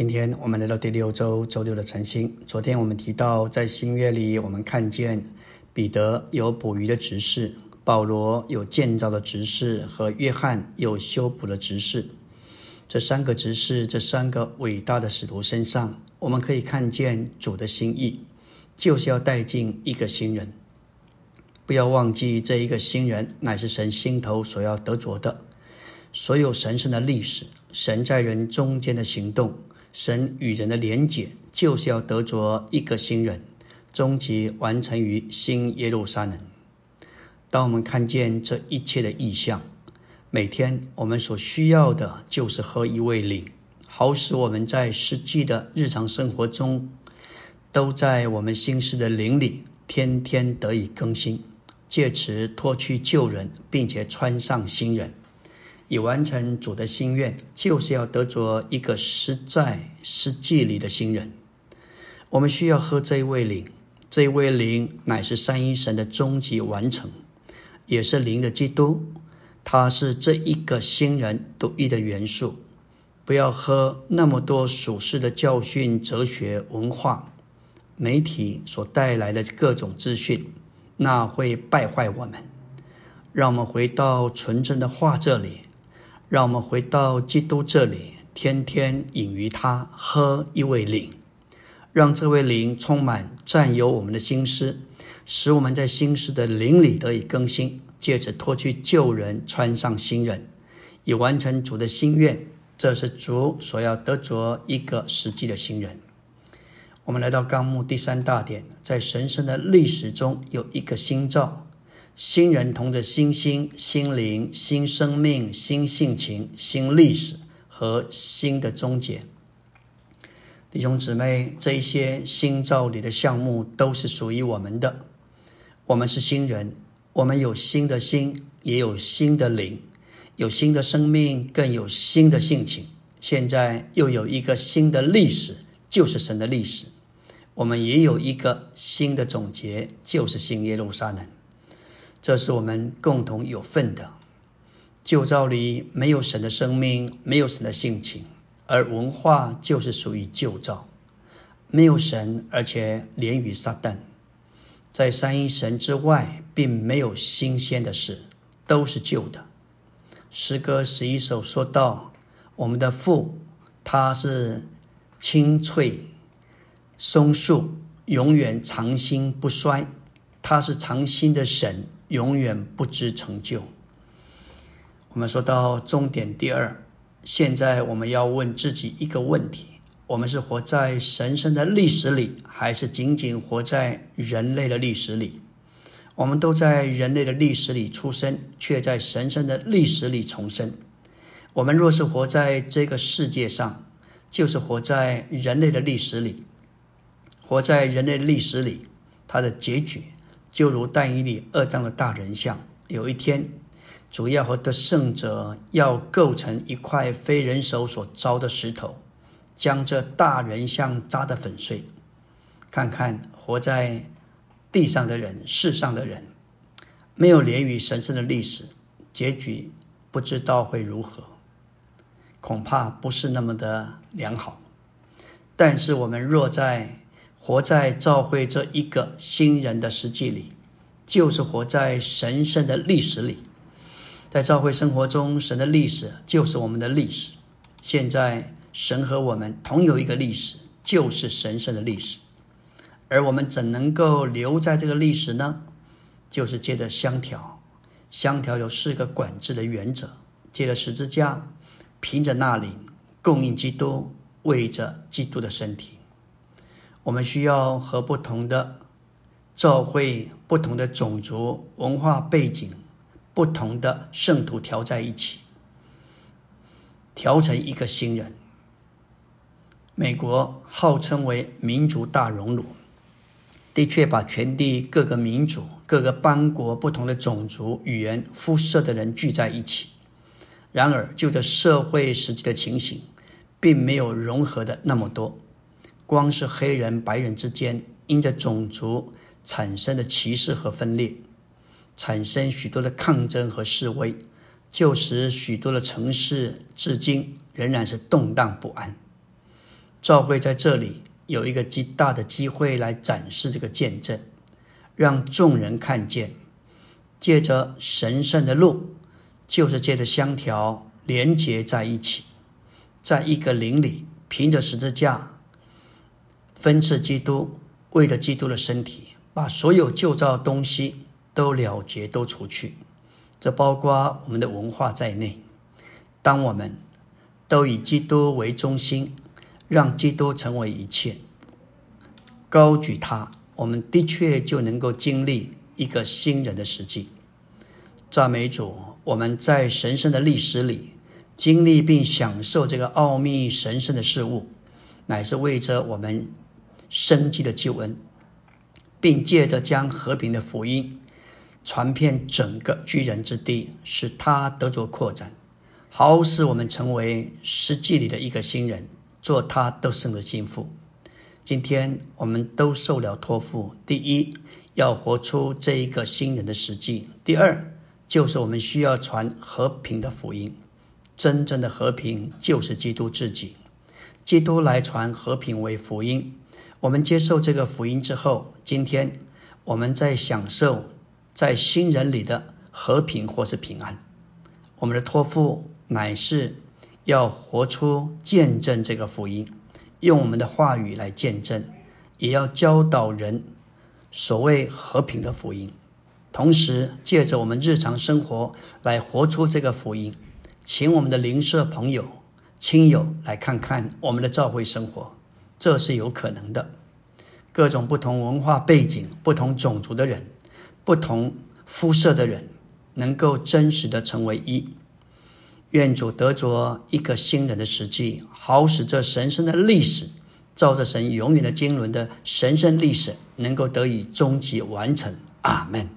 今天我们来到第六周周六的晨星。昨天我们提到，在新约里，我们看见彼得有捕鱼的执事，保罗有建造的执事，和约翰有修补的执事。这三个执事，这三个伟大的使徒身上，我们可以看见主的心意，就是要带进一个新人。不要忘记，这一个新人乃是神心头所要得着的。所有神圣的历史，神在人中间的行动。神与人的连结，就是要得着一个新人，终极完成于新耶路撒冷。当我们看见这一切的意象，每天我们所需要的就是喝一位灵，好使我们在实际的日常生活中，都在我们心事的灵里，天天得以更新，借此脱去旧人，并且穿上新人。以完成主的心愿，就是要得着一个实在实际里的新人。我们需要喝这一位灵，这一位灵乃是三一神的终极完成，也是灵的基督。他是这一个新人独一的元素。不要喝那么多属世的教训、哲学、文化、媒体所带来的各种资讯，那会败坏我们。让我们回到纯正的话这里。让我们回到基督这里，天天饮于他，喝一位灵，让这位灵充满占有我们的心思，使我们在心思的灵里得以更新，借此脱去旧人，穿上新人，以完成主的心愿。这是主所要得着一个实际的新人。我们来到纲目第三大点，在神圣的历史中有一个新造。新人同着新心、心灵、新生命、新性情、新历史和新的终结。弟兄姊妹，这一些新造里的项目都是属于我们的。我们是新人，我们有新的心，也有新的灵，有新的生命，更有新的性情。现在又有一个新的历史，就是神的历史。我们也有一个新的总结，就是新耶路撒冷。这是我们共同有份的。旧造里没有神的生命，没有神的性情，而文化就是属于旧造，没有神，而且连于撒旦。在三一神之外，并没有新鲜的事，都是旧的。诗歌十一首说到：我们的父，他是清脆松树，永远长新不衰，他是长新的神。永远不知成就。我们说到终点第二，现在我们要问自己一个问题：我们是活在神圣的历史里，还是仅仅活在人类的历史里？我们都在人类的历史里出生，却在神圣的历史里重生。我们若是活在这个世界上，就是活在人类的历史里。活在人类历史里，它的结局。就如但以理二章的大人像，有一天，主要和得胜者要构成一块非人手所凿的石头，将这大人像砸得粉碎。看看活在地上的人、世上的人，没有连于神圣的历史，结局不知道会如何，恐怕不是那么的良好。但是我们若在活在教会这一个新人的实际里，就是活在神圣的历史里。在教会生活中，神的历史就是我们的历史。现在，神和我们同有一个历史，就是神圣的历史。而我们怎能够留在这个历史呢？就是借着香条。香条有四个管制的原则：借着十字架，凭着那里，供应基督，为着基督的身体。我们需要和不同的教会、不同的种族、文化背景、不同的圣徒调在一起，调成一个新人。美国号称为民族大熔炉，的确把全地各个民族、各个邦国、不同的种族、语言、肤色的人聚在一起。然而，就这社会实际的情形，并没有融合的那么多。光是黑人、白人之间因着种族产生的歧视和分裂，产生许多的抗争和示威，就使许多的城市至今仍然是动荡不安。教会在这里有一个极大的机会来展示这个见证，让众人看见，借着神圣的路，就是借着香条连结在一起，在一个灵里，凭着十字架分赐基督，为了基督的身体，把所有旧造东西都了结、都除去，这包括我们的文化在内。当我们都以基督为中心，让基督成为一切，高举他，我们的确就能够经历一个新人的实际。赞美主，我们在神圣的历史里经历并享受这个奥秘神圣的事物，乃是为着我们生机的救恩，并借着将和平的福音传遍整个居人之地，使他得着扩展。好使我们成为实际里的一个新人，做他得胜的心腹。今天我们都受了托付：第一，要活出这一个新人的实际；第二，就是我们需要传和平的福音。真正的和平就是基督自己，基督来传和平为福音。我们接受这个福音之后，今天我们在享受在新人里的和平或是平安。我们的托付。乃是要活出见证这个福音，用我们的话语来见证，也要教导人所谓和平的福音。同时，借着我们日常生活来活出这个福音，请我们的邻舍朋友、亲友来看看我们的教会生活，这是有可能的。各种不同文化背景、不同种族的人、不同肤色的人，能够真实的成为一。愿主得着一个新人的时机，好使这神圣的历史，照着神永远的经纶的神圣历史，能够得以终极完成。阿门。